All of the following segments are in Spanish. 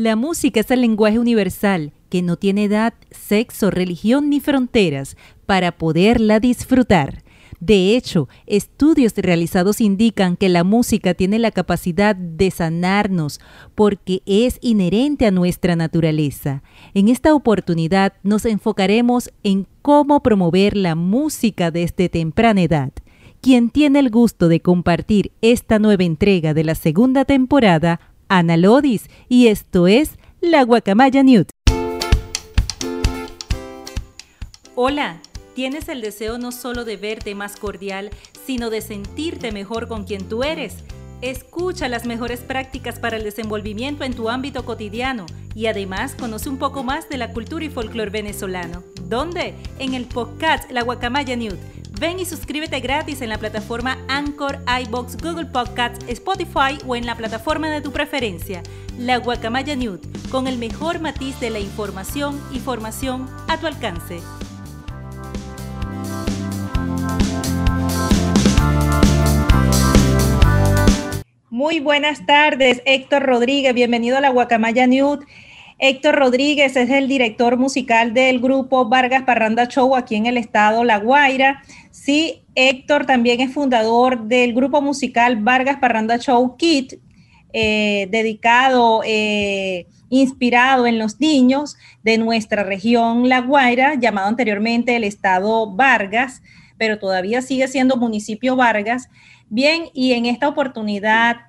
La música es el lenguaje universal que no tiene edad, sexo, religión ni fronteras para poderla disfrutar. De hecho, estudios realizados indican que la música tiene la capacidad de sanarnos porque es inherente a nuestra naturaleza. En esta oportunidad nos enfocaremos en cómo promover la música desde temprana edad. Quien tiene el gusto de compartir esta nueva entrega de la segunda temporada, Ana Lodis, y esto es La Guacamaya Newt. Hola, ¿tienes el deseo no solo de verte más cordial, sino de sentirte mejor con quien tú eres? Escucha las mejores prácticas para el desenvolvimiento en tu ámbito cotidiano y además conoce un poco más de la cultura y folclore venezolano. ¿Dónde? En el podcast La Guacamaya Newt Ven y suscríbete gratis en la plataforma Anchor, iBox, Google Podcasts, Spotify o en la plataforma de tu preferencia. La Guacamaya Newt, con el mejor matiz de la información y formación a tu alcance. Muy buenas tardes, Héctor Rodríguez. Bienvenido a la Guacamaya Newt. Héctor Rodríguez es el director musical del grupo Vargas Parranda Show aquí en el estado La Guaira. Sí, Héctor también es fundador del grupo musical Vargas Parranda Show Kit, eh, dedicado, eh, inspirado en los niños de nuestra región La Guaira, llamado anteriormente el estado Vargas, pero todavía sigue siendo municipio Vargas. Bien, y en esta oportunidad,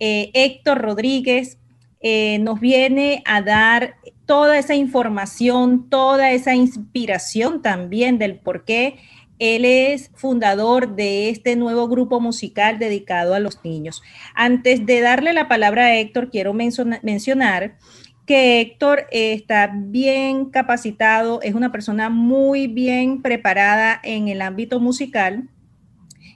eh, Héctor Rodríguez eh, nos viene a dar toda esa información, toda esa inspiración también del por qué él es fundador de este nuevo grupo musical dedicado a los niños. Antes de darle la palabra a Héctor, quiero mencionar que Héctor está bien capacitado, es una persona muy bien preparada en el ámbito musical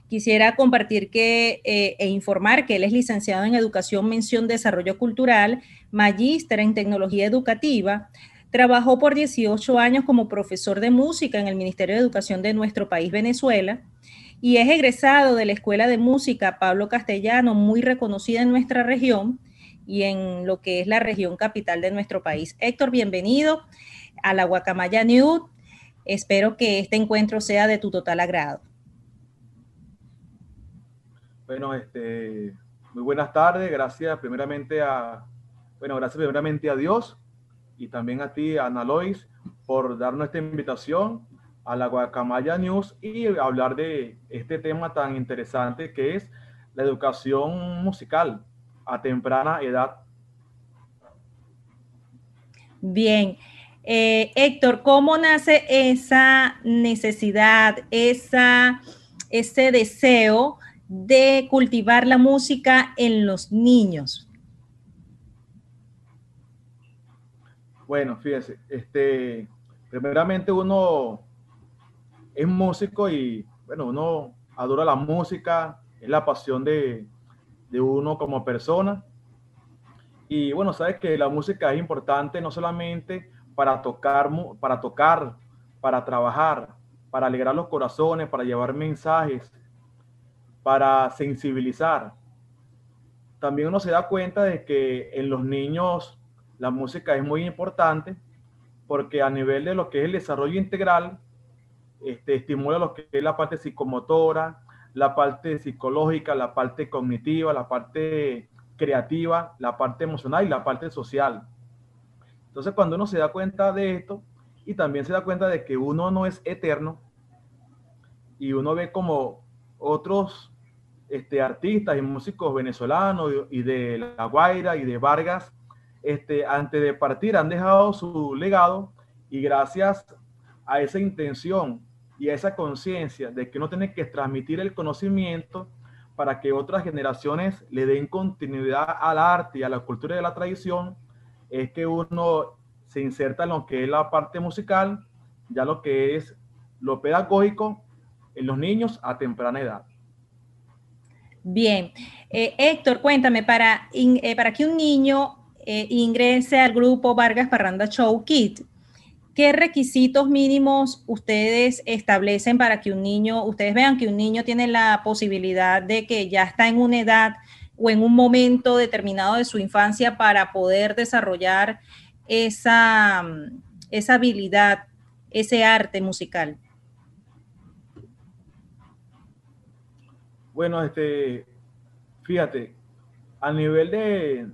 Quisiera compartir que, eh, e informar que él es licenciado en Educación, Mención, Desarrollo Cultural, magíster en Tecnología Educativa. Trabajó por 18 años como profesor de música en el Ministerio de Educación de nuestro país, Venezuela, y es egresado de la Escuela de Música Pablo Castellano, muy reconocida en nuestra región y en lo que es la región capital de nuestro país. Héctor, bienvenido a la Guacamaya News. Espero que este encuentro sea de tu total agrado. Bueno, este, muy buenas tardes. Gracias primeramente a, bueno, gracias primeramente a Dios y también a ti, Ana Lois, por darnos esta invitación a la Guacamaya News y hablar de este tema tan interesante que es la educación musical a temprana edad. Bien. Eh, Héctor, ¿cómo nace esa necesidad, esa, ese deseo de cultivar la música en los niños? Bueno, fíjese, este, primeramente uno es músico y, bueno, uno adora la música, es la pasión de, de uno como persona. Y bueno, sabes que la música es importante no solamente para tocar, para tocar, para trabajar, para alegrar los corazones, para llevar mensajes, para sensibilizar. También uno se da cuenta de que en los niños la música es muy importante porque a nivel de lo que es el desarrollo integral, este, estimula lo que es la parte psicomotora, la parte psicológica, la parte cognitiva, la parte creativa, la parte emocional y la parte social. Entonces, cuando uno se da cuenta de esto y también se da cuenta de que uno no es eterno y uno ve como otros este, artistas y músicos venezolanos y de La Guaira y de Vargas, este, antes de partir han dejado su legado y gracias a esa intención y a esa conciencia de que uno tiene que transmitir el conocimiento para que otras generaciones le den continuidad al arte y a la cultura y a la tradición, es que uno se inserta en lo que es la parte musical, ya lo que es lo pedagógico en los niños a temprana edad. Bien. Eh, Héctor, cuéntame, para, eh, para que un niño eh, ingrese al grupo Vargas Parranda Show Kit, ¿qué requisitos mínimos ustedes establecen para que un niño, ustedes vean que un niño tiene la posibilidad de que ya está en una edad o en un momento determinado de su infancia para poder desarrollar esa, esa habilidad, ese arte musical? Bueno, este, fíjate, a nivel de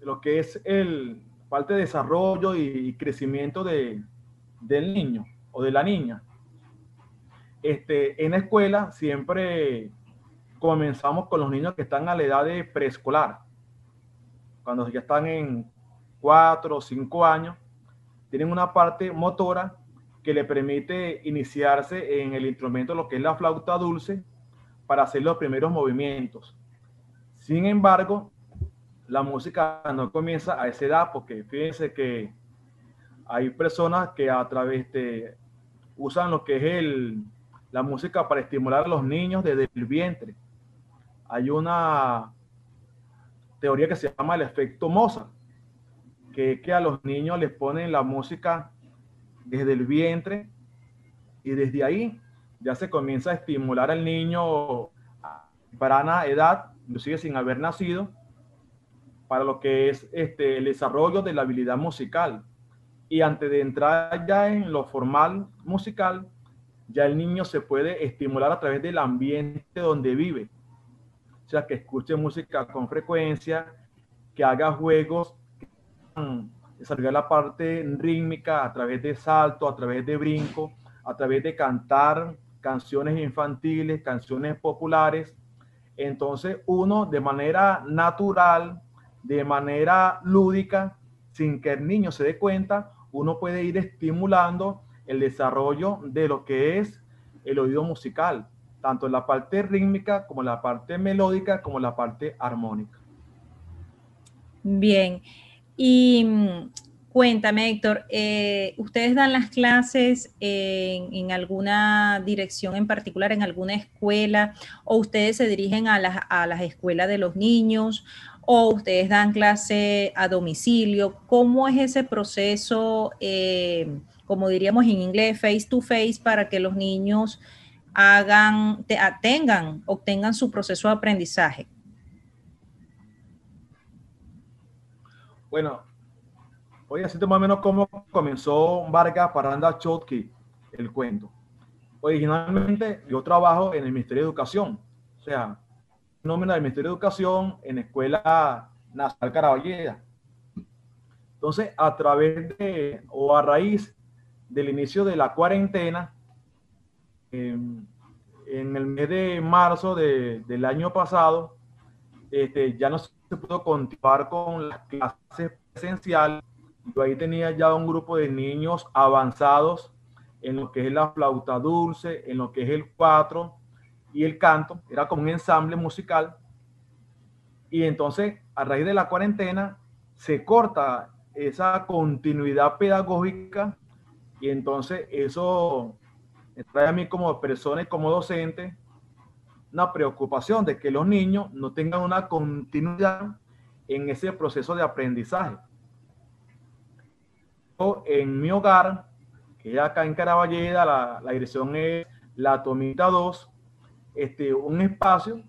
lo que es el parte de desarrollo y crecimiento de, del niño o de la niña, este, en la escuela siempre comenzamos con los niños que están a la edad de preescolar. Cuando ya están en cuatro o cinco años, tienen una parte motora que le permite iniciarse en el instrumento, lo que es la flauta dulce, para hacer los primeros movimientos. Sin embargo, la música no comienza a esa edad, porque fíjense que hay personas que a través de usan lo que es el, la música para estimular a los niños desde el vientre. Hay una teoría que se llama el efecto Mozart, que es que a los niños les ponen la música desde el vientre y desde ahí ya se comienza a estimular al niño a temprana edad, inclusive sin haber nacido, para lo que es este, el desarrollo de la habilidad musical. Y antes de entrar ya en lo formal musical, ya el niño se puede estimular a través del ambiente donde vive. O sea, que escuche música con frecuencia, que haga juegos, desarrollar la parte rítmica a través de salto, a través de brinco, a través de cantar canciones infantiles, canciones populares. Entonces uno de manera natural, de manera lúdica, sin que el niño se dé cuenta, uno puede ir estimulando el desarrollo de lo que es el oído musical, tanto en la parte rítmica como en la parte melódica como en la parte armónica. Bien, y mm, cuéntame Héctor, eh, ¿ustedes dan las clases en, alguna dirección en particular, en alguna escuela, o ustedes se dirigen a las, a las escuelas de los niños, o ustedes dan clase a domicilio? ¿Cómo es ese proceso? Eh, como diríamos en inglés, face to face, para que los niños hagan, tengan, obtengan su proceso de aprendizaje? Bueno, voy a decirte más o menos cómo comenzó Vargas Paranda Chotki, el cuento. Originalmente yo trabajo en el Ministerio de Educación, o sea, nómina del Ministerio de Educación en Escuela Nacional Caraballeda. Entonces, a través de, o a raíz del inicio de la cuarentena, en el mes de marzo del año pasado, este, ya no se pudo continuar con las clases presenciales. Yo ahí tenía ya un grupo de niños avanzados en lo que es la flauta dulce, en lo que es el cuatro y el canto. Era como un ensamble musical. Y entonces, a raíz de la cuarentena, se corta esa continuidad pedagógica y entonces eso me trae a mí como persona y como docente una preocupación de que los niños no tengan una continuidad en ese proceso de aprendizaje. En mi hogar, que es acá en Caraballeda, la, la dirección es La Tomita 2, este, un espacio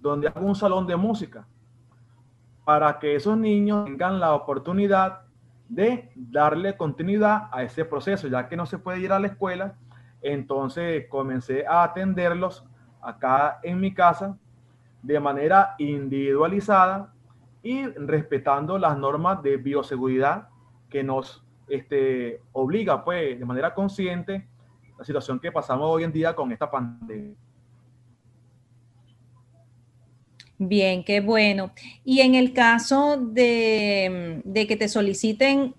donde hago un salón de música para que esos niños tengan la oportunidad de darle continuidad a ese proceso, ya que no se puede ir a la escuela, entonces comencé a atenderlos acá en mi casa de manera individualizada y respetando las normas de bioseguridad que nos este, obliga pues de manera consciente la situación que pasamos hoy en día con esta pandemia. Bien, qué bueno. Y en el caso de, que te soliciten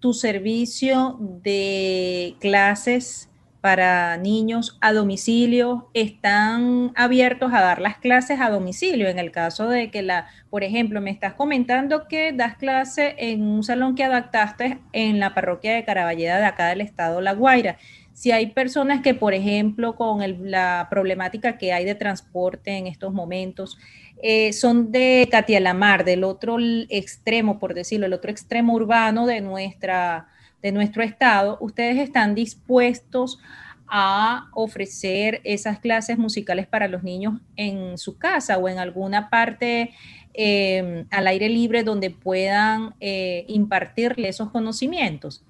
tu servicio de clases para niños a domicilio, están abiertos a dar las clases a domicilio. En el caso de que la, por ejemplo, me estás comentando que das clase en un salón que adaptaste en la parroquia de Caraballeda de acá del estado La Guaira. Si hay personas que, por ejemplo, con la problemática que hay de transporte en estos momentos, eh, son de Catialamar, del otro extremo, por decirlo, el otro extremo urbano de, nuestra, de nuestro estado, ¿ustedes están dispuestos a ofrecer esas clases musicales para los niños en su casa o en alguna parte em, al aire libre donde puedan eh, impartirle esos conocimientos?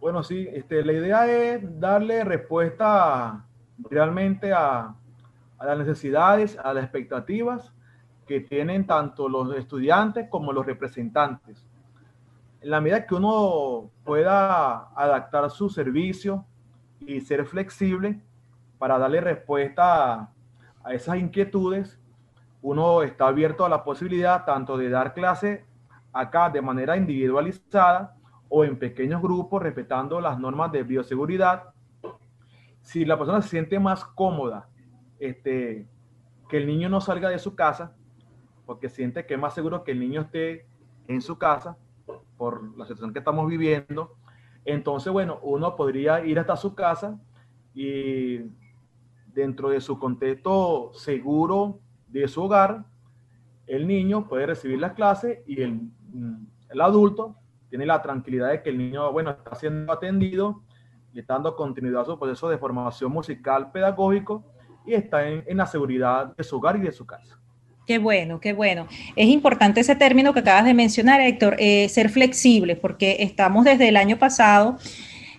Bueno, sí, este, la idea es darle respuesta realmente a, a las necesidades, a las expectativas que tienen tanto los estudiantes como los representantes. En la medida que uno pueda adaptar su servicio y ser flexible para darle respuesta a, esas inquietudes, uno está abierto a la posibilidad tanto de dar clase acá de manera individualizada o en pequeños grupos respetando las normas de bioseguridad. Si la persona siente más cómoda, este, que el niño no salga de su casa, porque siente que es más seguro que el niño esté en su casa por la situación que estamos viviendo. Entonces, bueno, uno podría ir hasta su casa y dentro de su contexto seguro de su hogar, el niño puede recibir las clases y el, el adulto tiene la tranquilidad de que el niño, bueno, está siendo atendido y está dando continuidad a su proceso de formación musical pedagógico y está en, en la seguridad de su hogar y de su casa. Qué bueno, qué bueno. Es importante ese término que acabas de mencionar, Héctor, eh, ser flexible, porque estamos desde el año pasado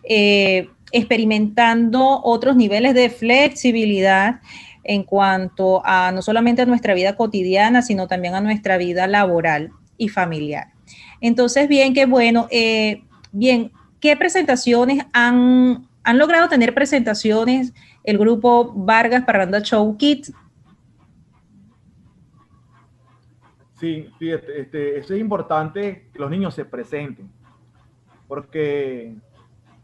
eh, experimentando otros niveles de flexibilidad en cuanto a no solamente a nuestra vida cotidiana, sino también a nuestra vida laboral y familiar. Entonces, bien, qué bueno. Eh, bien, ¿qué presentaciones han, han logrado tener presentaciones el grupo Vargas Parranda Show Kids? Sí, fíjate, este, eso es importante que los niños se presenten, porque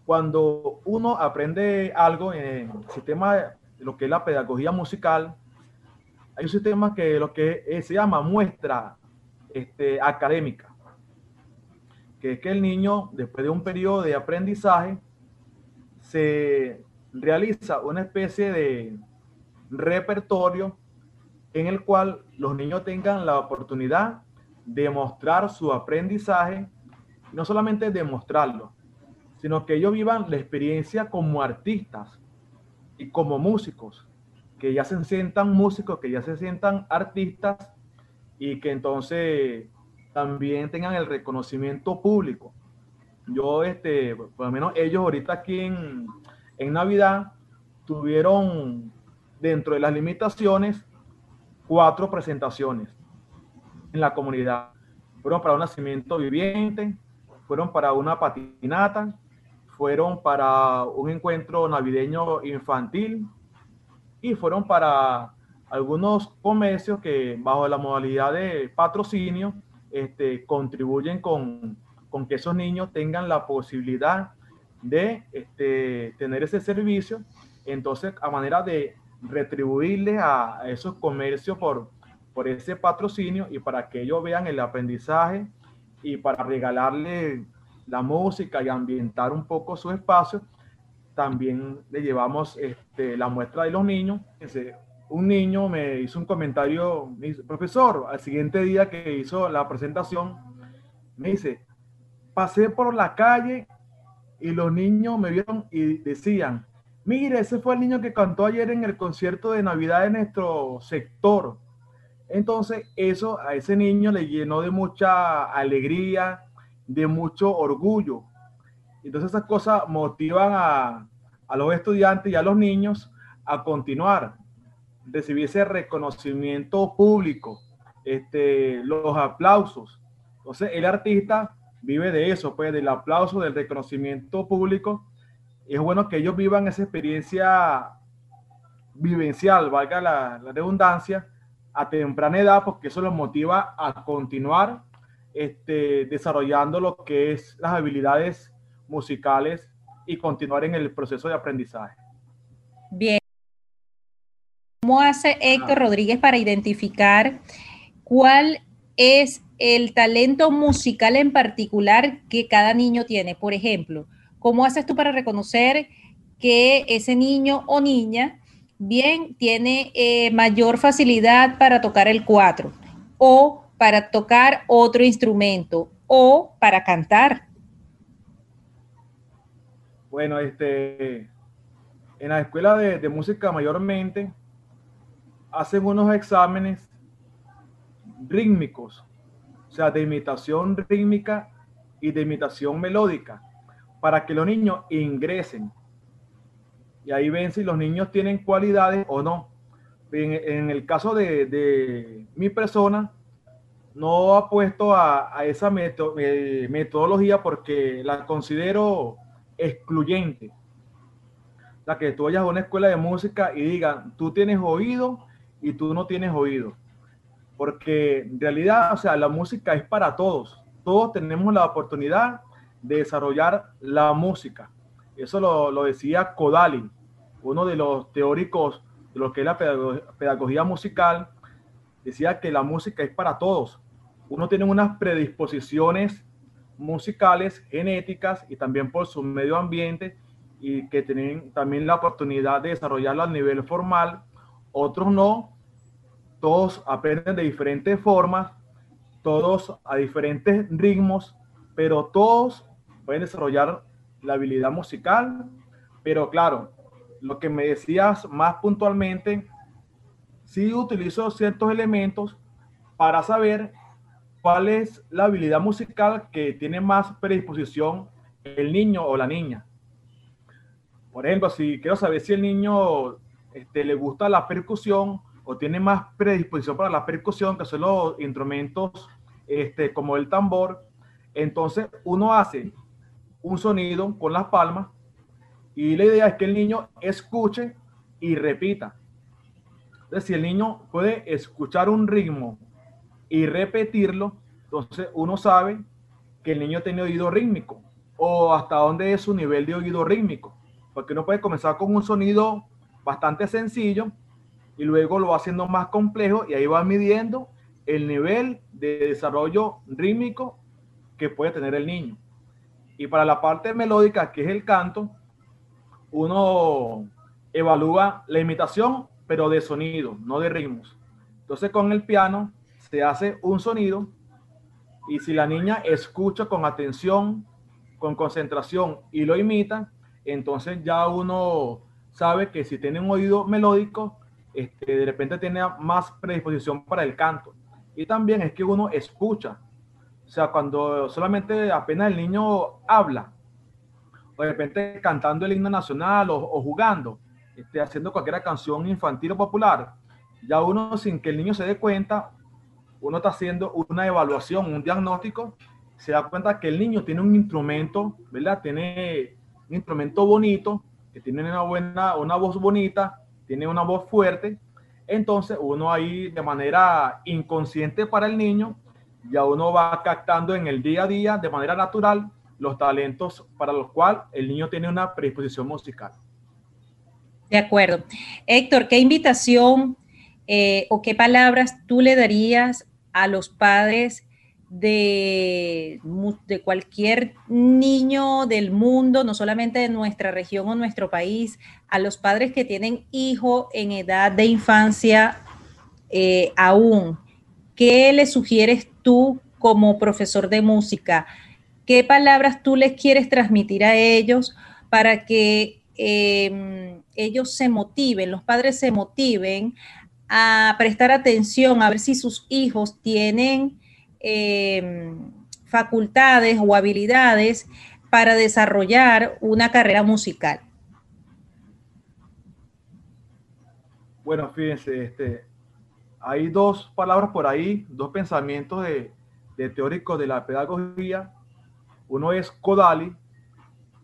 cuando uno aprende algo en el sistema lo que es la pedagogía musical, hay un sistema que lo que se llama muestra este, académica, que es que el niño, después de un periodo de aprendizaje, se realiza una especie de repertorio en el cual los niños tengan la oportunidad de mostrar su aprendizaje, no solamente demostrarlo, sino que ellos vivan la experiencia como artistas y como músicos, que ya se sientan músicos, que ya se sientan artistas y que entonces también tengan el reconocimiento público. Yo, este, por lo menos ellos ahorita aquí en, en Navidad tuvieron dentro de las limitaciones cuatro presentaciones en la comunidad. Fueron para un nacimiento viviente, fueron para una patinata, fueron para un encuentro navideño infantil y fueron para algunos comercios que bajo la modalidad de patrocinio este, contribuyen con, con que esos niños tengan la posibilidad de este, tener ese servicio. Entonces, a manera de retribuirles a, esos comercios por, por ese patrocinio y para que ellos vean el aprendizaje y para regalarle la música y ambientar un poco su espacio, también le llevamos este, la muestra de los niños. Un niño me hizo un comentario, me profesor, al siguiente día que hizo la presentación, me dice, pasé por la calle y los niños me vieron y decían, Mire, ese fue el niño que cantó ayer en el concierto de Navidad de nuestro sector. Entonces, eso a ese niño le llenó de mucha alegría, de mucho orgullo. Entonces, esas cosas motivan a, los estudiantes y a los niños a continuar, recibir ese reconocimiento público, este, los aplausos. Entonces, el artista vive de eso, pues, del aplauso, del reconocimiento público es bueno que ellos vivan esa experiencia vivencial, valga la, redundancia, a temprana edad, porque eso los motiva a continuar este, desarrollando lo que es las habilidades musicales y continuar en el proceso de aprendizaje. Bien. ¿Cómo hace Héctor Rodríguez para identificar cuál es el talento musical en particular que cada niño tiene? Por ejemplo, ¿Cómo haces tú para reconocer que ese niño o niña bien tiene eh, mayor facilidad para tocar el cuatro o para tocar otro instrumento o para cantar? Bueno, este, en la escuela de, música mayormente hacen unos exámenes rítmicos, o sea, de imitación rítmica y de imitación melódica, para que los niños ingresen. Y ahí ven si los niños tienen cualidades o no. En, el caso de, mi persona, no apuesto a, a esa eh, metodología porque la considero excluyente la que tú vayas a una escuela de música y digan, tú tienes oído y tú no tienes oído. Porque en realidad, o sea, la música es para todos. Todos tenemos la oportunidad desarrollar la música. Eso lo, decía Kodali, uno de los teóricos de lo que es la pedagogía musical. Decía que la música es para todos. Uno tiene unas predisposiciones musicales, genéticas y también por su medio ambiente y que tienen también la oportunidad de desarrollarlo a nivel formal, otros no, todos aprenden de diferentes formas, todos a diferentes ritmos, pero todos pueden desarrollar la habilidad musical, pero claro, lo que me decías más puntualmente, sí utilizo ciertos elementos para saber cuál es la habilidad musical que tiene más predisposición el niño o la niña. Por ejemplo, si quiero saber si el niño este, le gusta la percusión o tiene más predisposición para la percusión, que son los instrumentos este, como el tambor, entonces uno hace un sonido con las palmas y la idea es que el niño escuche y repita. Entonces, si el niño puede escuchar un ritmo y repetirlo, entonces uno sabe que el niño tiene oído rítmico o hasta dónde es su nivel de oído rítmico porque uno puede comenzar con un sonido bastante sencillo y luego lo va haciendo más complejo y ahí va midiendo el nivel de desarrollo rítmico que puede tener el niño. Y para la parte melódica, que es el canto, uno evalúa la imitación, pero de sonido, no de ritmos. Entonces con el piano se hace un sonido y si la niña escucha con atención, con concentración y lo imita, entonces ya uno sabe que si tiene un oído melódico, este, de repente tiene más predisposición para el canto. Y también es que uno escucha. O sea, cuando solamente apenas el niño habla, o de repente cantando el himno nacional o, jugando, este, haciendo cualquier canción infantil o popular, ya uno sin que el niño se dé cuenta, uno está haciendo una evaluación, un diagnóstico, se da cuenta que el niño tiene un instrumento, ¿verdad? Tiene un instrumento bonito, que tiene una buena, una voz bonita, tiene una voz fuerte, entonces uno ahí de manera inconsciente para el niño, ya uno va captando en el día a día de manera natural los talentos para los cuales el niño tiene una predisposición musical. De acuerdo. Héctor, ¿qué invitación eh, o qué palabras tú le darías a los padres de, de, cualquier niño del mundo, no solamente de nuestra región o nuestro país, a los padres que tienen hijo en edad de infancia eh, aún. ¿Qué le sugieres tú como profesor de música? ¿Qué palabras tú les quieres transmitir a ellos para que em, ellos se motiven, los padres se motiven a prestar atención, a ver si sus hijos tienen Em, facultades o habilidades para desarrollar una carrera musical? Bueno, fíjense, este, hay dos palabras por ahí, dos pensamientos de, de teóricos de la pedagogía. Uno es Kodali,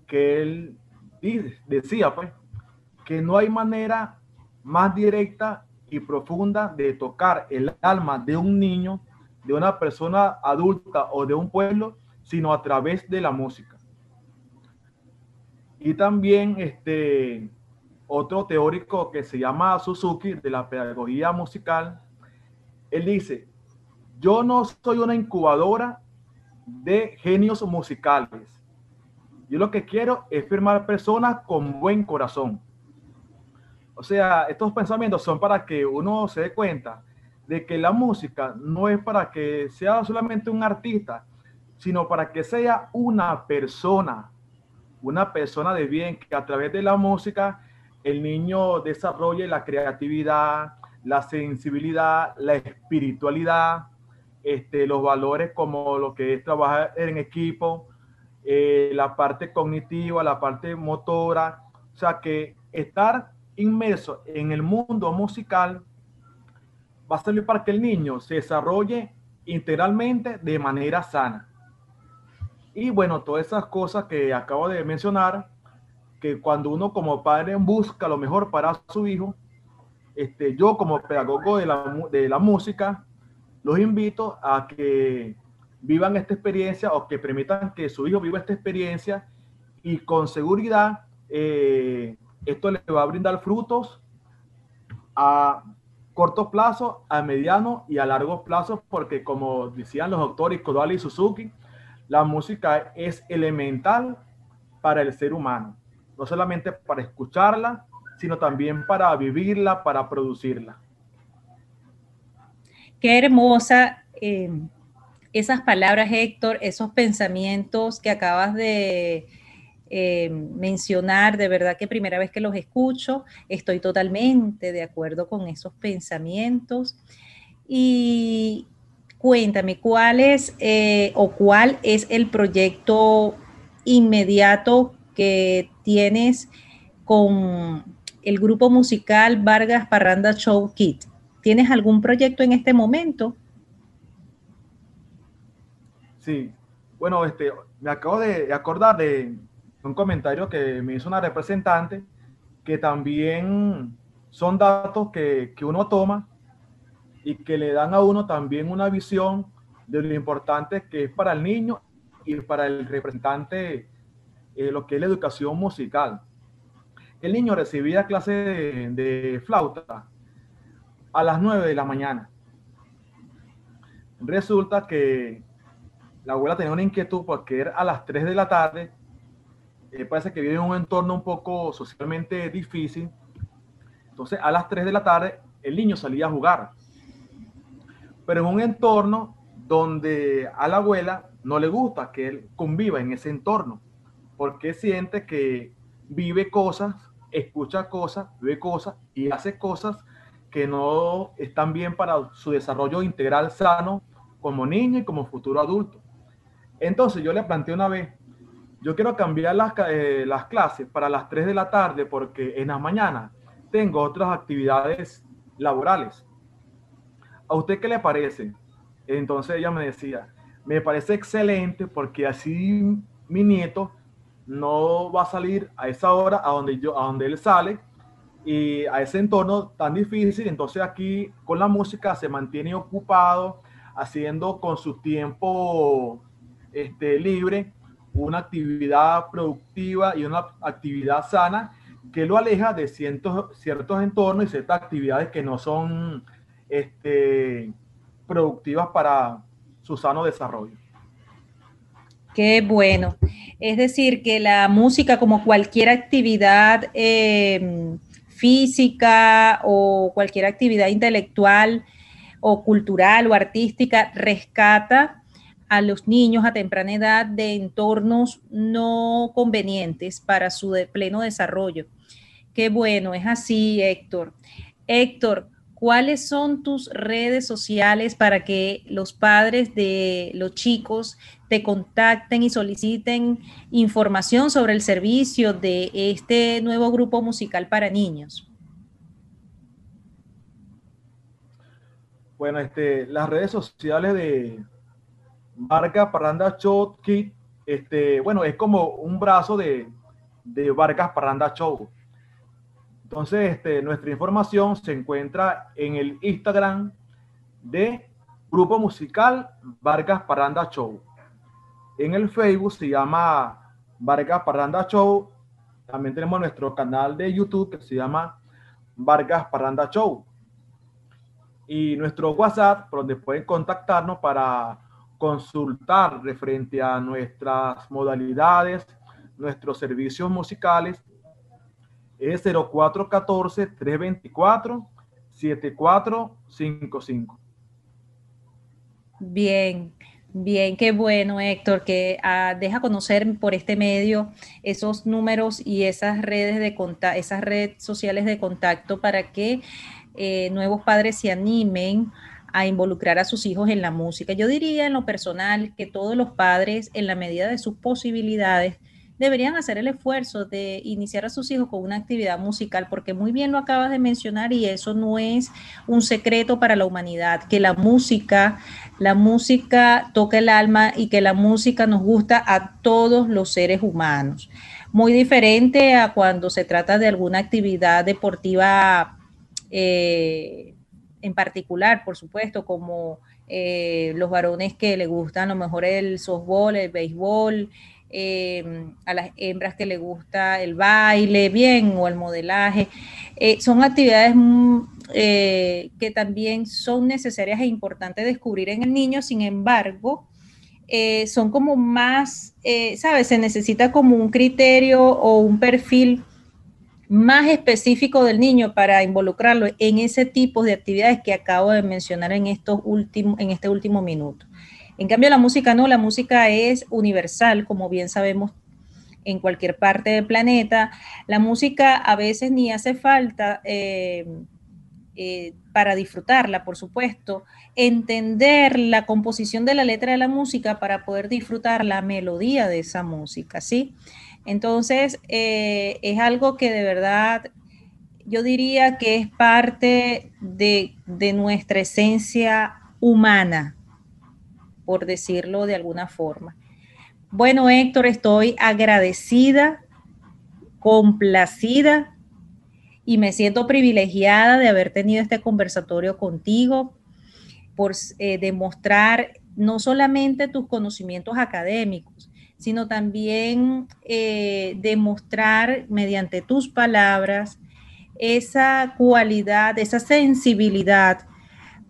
que él decía pues, que no hay manera más directa y profunda de tocar el alma de un niño de una persona adulta o de un pueblo, sino a través de la música. Y también este otro teórico que se llama Suzuki de la pedagogía musical, él dice, yo no soy una incubadora de genios musicales. Yo lo que quiero es firmar personas con buen corazón. O sea, estos pensamientos son para que uno se dé cuenta de que la música no es para que sea solamente un artista, sino para que sea una persona. una persona de bien, que a través de la música el niño desarrolle la creatividad, la sensibilidad, la espiritualidad, este, los valores como lo que es trabajar en equipo, eh, la parte cognitiva, la parte motora, o sea que estar inmerso en el mundo musical va a servir para que el niño se desarrolle integralmente de manera sana. Y bueno, todas esas cosas que acabo de mencionar, que cuando uno como padre busca lo mejor para su hijo, este, yo como pedagogo de la, de la música, los invito a que vivan esta experiencia o que permitan que su hijo viva esta experiencia y con seguridad eh, esto le va a brindar frutos a corto plazo, a mediano y a largo plazo, porque como decían los doctores Kodali y Suzuki, la música es elemental para el ser humano, no solamente para escucharla, sino también para vivirla, para producirla. Qué hermosa eh, esas palabras, Héctor, esos pensamientos que acabas de eh, mencionar, de verdad que primera vez que los escucho, estoy totalmente de acuerdo con esos pensamientos. Y cuéntame, ¿cuál es eh, o cuál es el proyecto inmediato que tienes con el grupo musical Vargas Parranda Show Kit? ¿Tienes algún proyecto en este momento? Sí, bueno, este, me acabo de acordar de un comentario que me hizo una representante, que también son datos que, que uno toma y que le dan a uno también una visión de lo importante que es para el niño y para el representante eh, lo que es la educación musical. El niño recibía clase de, flauta a las 9 de la mañana. Resulta que la abuela tenía una inquietud porque era a las 3 de la tarde. Eh, parece que vive en un entorno un poco socialmente difícil. Entonces, a las 3 de la tarde, el niño salía a jugar. Pero en un entorno donde a la abuela no le gusta que él conviva en ese entorno, porque siente que vive cosas, escucha cosas, ve cosas y hace cosas que no están bien para su desarrollo integral sano como niño y como futuro adulto. Entonces yo le planteé una vez, yo quiero cambiar las, eh, las clases para las 3 de la tarde porque en la mañana tengo otras actividades laborales. ¿A usted qué le parece? Entonces ella me decía, me parece excelente porque así mi nieto no va a salir a esa hora a donde, yo, a donde él sale y a ese entorno tan difícil. Entonces aquí con la música se mantiene ocupado, haciendo con su tiempo este, libre una actividad productiva y una actividad sana que lo aleja de ciertos, entornos y ciertas actividades que no son este, productivas para su sano desarrollo. Qué bueno. Es decir, que la música, como cualquier actividad eh, física o cualquier actividad intelectual o cultural o artística rescata a los niños a temprana edad de entornos no convenientes para su pleno desarrollo. Qué bueno, es así, Héctor. Héctor, ¿cuáles son tus redes sociales para que los padres de los chicos te contacten y soliciten información sobre el servicio de este nuevo grupo musical para niños? Bueno, este, las redes sociales de Vargas Parranda Show Kit, este, bueno, es como un brazo de, de Vargas Parranda Show. Entonces, este, nuestra información se encuentra en el Instagram de Grupo Musical Vargas Parranda Show. En el Facebook se llama Vargas Parranda Show. También tenemos nuestro canal de YouTube que se llama Vargas Parranda Show. Y nuestro WhatsApp, por donde pueden contactarnos para consultar referente a nuestras modalidades, nuestros servicios musicales, es 0414-324-7455. Bien, Bien, qué bueno, Héctor, que ah, deja conocer por este medio esos números y esas redes de esas redes sociales de contacto para que eh, nuevos padres se animen a involucrar a sus hijos en la música. Yo diría en lo personal que todos los padres, en la medida de sus posibilidades, deberían hacer el esfuerzo de iniciar a sus hijos con una actividad musical, porque muy bien lo acabas de mencionar y eso no es un secreto para la humanidad, que la música, la música toca el alma y que la música nos gusta a todos los seres humanos. Muy diferente a cuando se trata de alguna actividad deportiva eh, en particular, por supuesto, como eh, los varones que le gustan a lo mejor el softball, el béisbol, Em, a las hembras que le gusta el baile, bien, o el modelaje. Eh, son actividades mm, eh, que también son necesarias e importantes descubrir en el niño, sin embargo, eh, son como más, ¿sabes? Se necesita como un criterio o un perfil más específico del niño para involucrarlo en ese tipo de actividades que acabo de mencionar en, estos últimos, en este último minuto. En cambio, la música no, la música es universal, como bien sabemos en cualquier parte del planeta. La música a veces ni hace falta eh, eh, para disfrutarla, por supuesto, entender la composición de la letra de la música para poder disfrutar la melodía de esa música, ¿sí? Entonces, eh, es algo que de verdad yo diría que es parte de, de nuestra esencia humana, por decirlo de alguna forma. Bueno, Héctor, estoy agradecida, complacida y me siento privilegiada de haber tenido este conversatorio contigo, por eh, demostrar no solamente tus conocimientos académicos, sino también eh, demostrar mediante tus palabras esa cualidad, esa sensibilidad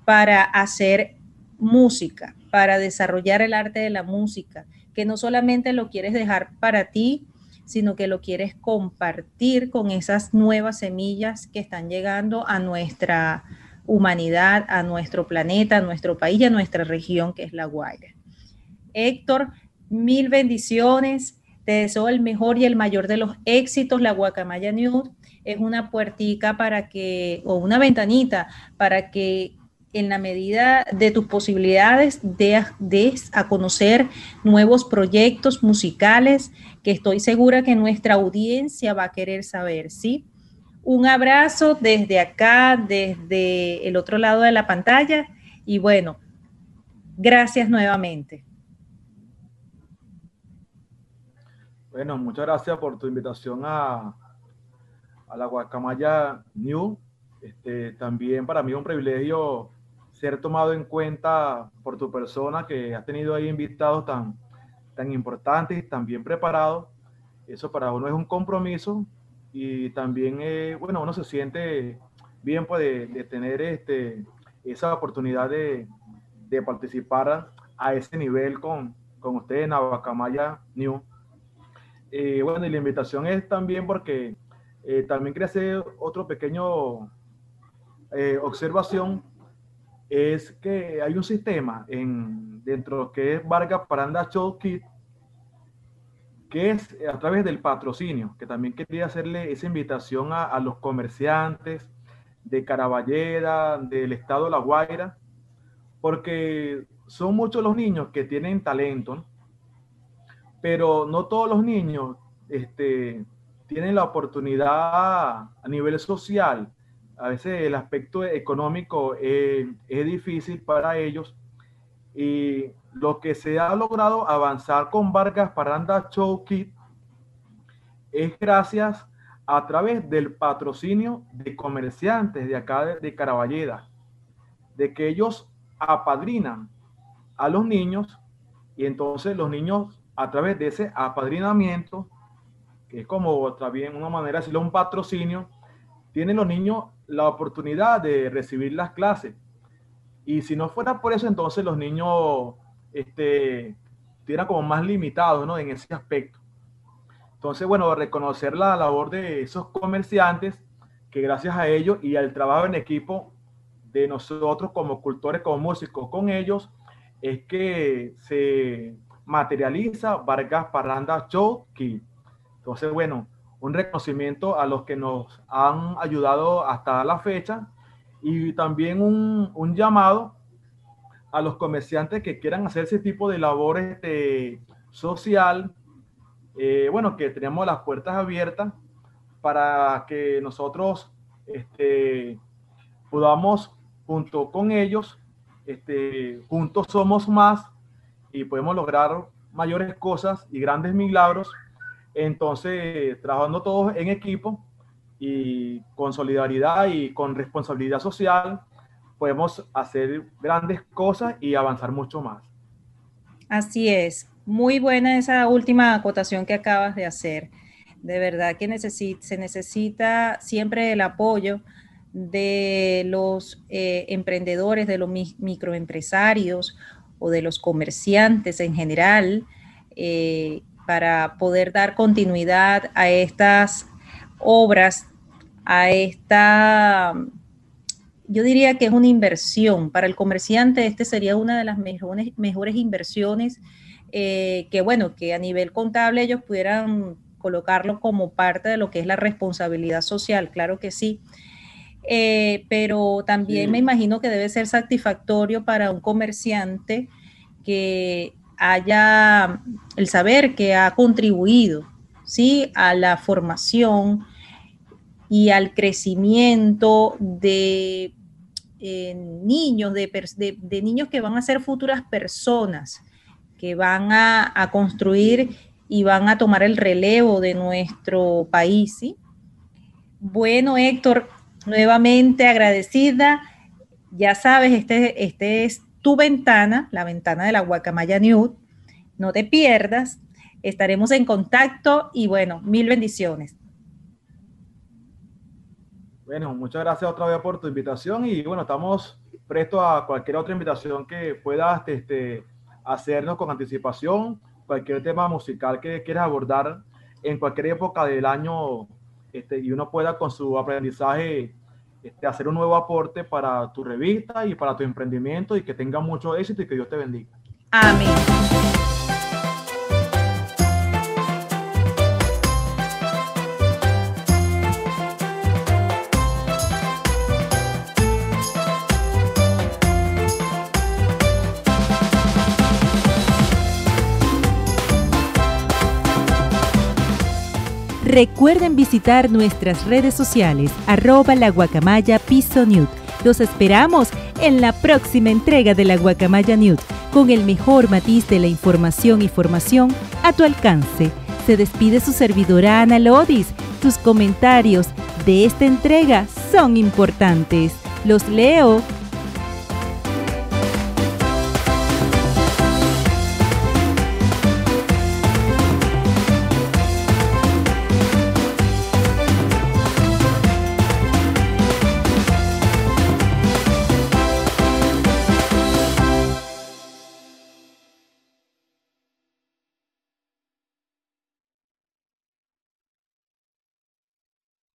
para hacer música, para desarrollar el arte de la música, que no solamente lo quieres dejar para ti, sino que lo quieres compartir con esas nuevas semillas que están llegando a nuestra humanidad, a nuestro planeta, a nuestro país y a nuestra región, que es La Guaira. Héctor, mil bendiciones. Te deseo el mejor y el mayor de los éxitos. La Guacamaya News es una puertica para que, o una ventanita para que en la medida de tus posibilidades, de, a conocer nuevos proyectos musicales que estoy segura que nuestra audiencia va a querer saber, ¿sí? Un abrazo desde acá, desde el otro lado de la pantalla y bueno, gracias nuevamente. Bueno, muchas gracias por tu invitación a, a la Guacamaya New. Este, también para mí es un privilegio ser tomado en cuenta por tu persona, que has tenido ahí invitados tan, tan importantes y tan bien preparados. Eso para uno es un compromiso y también, eh, bueno, uno se siente bien pues, de, tener este, esa oportunidad de, de, participar a ese nivel con, con ustedes en Navacamaya New. Eh, bueno, y la invitación es también porque eh, también quería hacer otro pequeño observación es que hay un sistema en, dentro que es Vargas Paranda Show Kit, que es a través del patrocinio, que también quería hacerle esa invitación a, los comerciantes de Caraballera, del estado La Guaira, porque son muchos los niños que tienen talento, pero no todos los niños este, tienen la oportunidad a nivel social a veces el aspecto económico eh, es difícil para ellos. Y lo que se ha logrado avanzar con Vargas Paranda Show Kit es gracias a través del patrocinio de comerciantes de acá de, de Caraballeda, de que ellos apadrinan a los niños y entonces los niños a través de ese apadrinamiento, que es como también una manera de decirlo, un patrocinio, tienen los niños la oportunidad de recibir las clases. Y si no fuera por eso, entonces los niños este, estuvieran como más limitados ¿no? en ese aspecto. Entonces, bueno, reconocer la labor de esos comerciantes, que gracias a ellos y al trabajo en equipo de nosotros como cultores, como músicos con ellos, es que se materializa Vargas Parranda Show Entonces, bueno, un reconocimiento a los que nos han ayudado hasta la fecha y también un, un llamado a los comerciantes que quieran hacer ese tipo de labores este, social, eh, bueno, que tenemos las puertas abiertas para que nosotros este, podamos, junto con ellos, este, juntos somos más y podemos lograr mayores cosas y grandes milagros. Entonces, trabajando todos en equipo y con solidaridad y con responsabilidad social, podemos hacer grandes cosas y avanzar mucho más. Así es. Muy buena esa última acotación que acabas de hacer. De verdad que se necesita siempre el apoyo de los eh, emprendedores, de los microempresarios o de los comerciantes en general, eh, para poder dar continuidad a estas obras, a esta yo diría que es una inversión. Para el comerciante, este sería una de las mejores, mejores inversiones eh, que, bueno, que a nivel contable ellos pudieran colocarlo como parte de lo que es la responsabilidad social, claro que sí. Eh, pero también me imagino que debe ser satisfactorio para un comerciante que haya el saber que ha contribuido, ¿sí? A la formación y al crecimiento de niños, de, niños que van a ser futuras personas, que van a, construir y van a tomar el relevo de nuestro país. Bueno, Héctor, nuevamente agradecida. Ya sabes, este, este es tu ventana, la ventana de la Guacamaya News. No te pierdas. Estaremos en contacto y bueno, mil bendiciones. Bueno, muchas gracias otra vez por tu invitación y bueno, estamos prestos a cualquier otra invitación que puedas este, hacernos con anticipación, cualquier tema musical que quieras abordar en cualquier época del año este, y uno pueda con su aprendizaje este, hacer un nuevo aporte para tu revista y para tu emprendimiento y que tenga mucho éxito y que Dios te bendiga. Amén. Recuerden visitar nuestras redes sociales, arroba la guacamaya piso Los esperamos en la próxima entrega de la Guacamaya Newt, con el mejor matiz de la información y formación a tu alcance. Se despide su servidora Ana Lodis. Tus comentarios de esta entrega son importantes. Los leo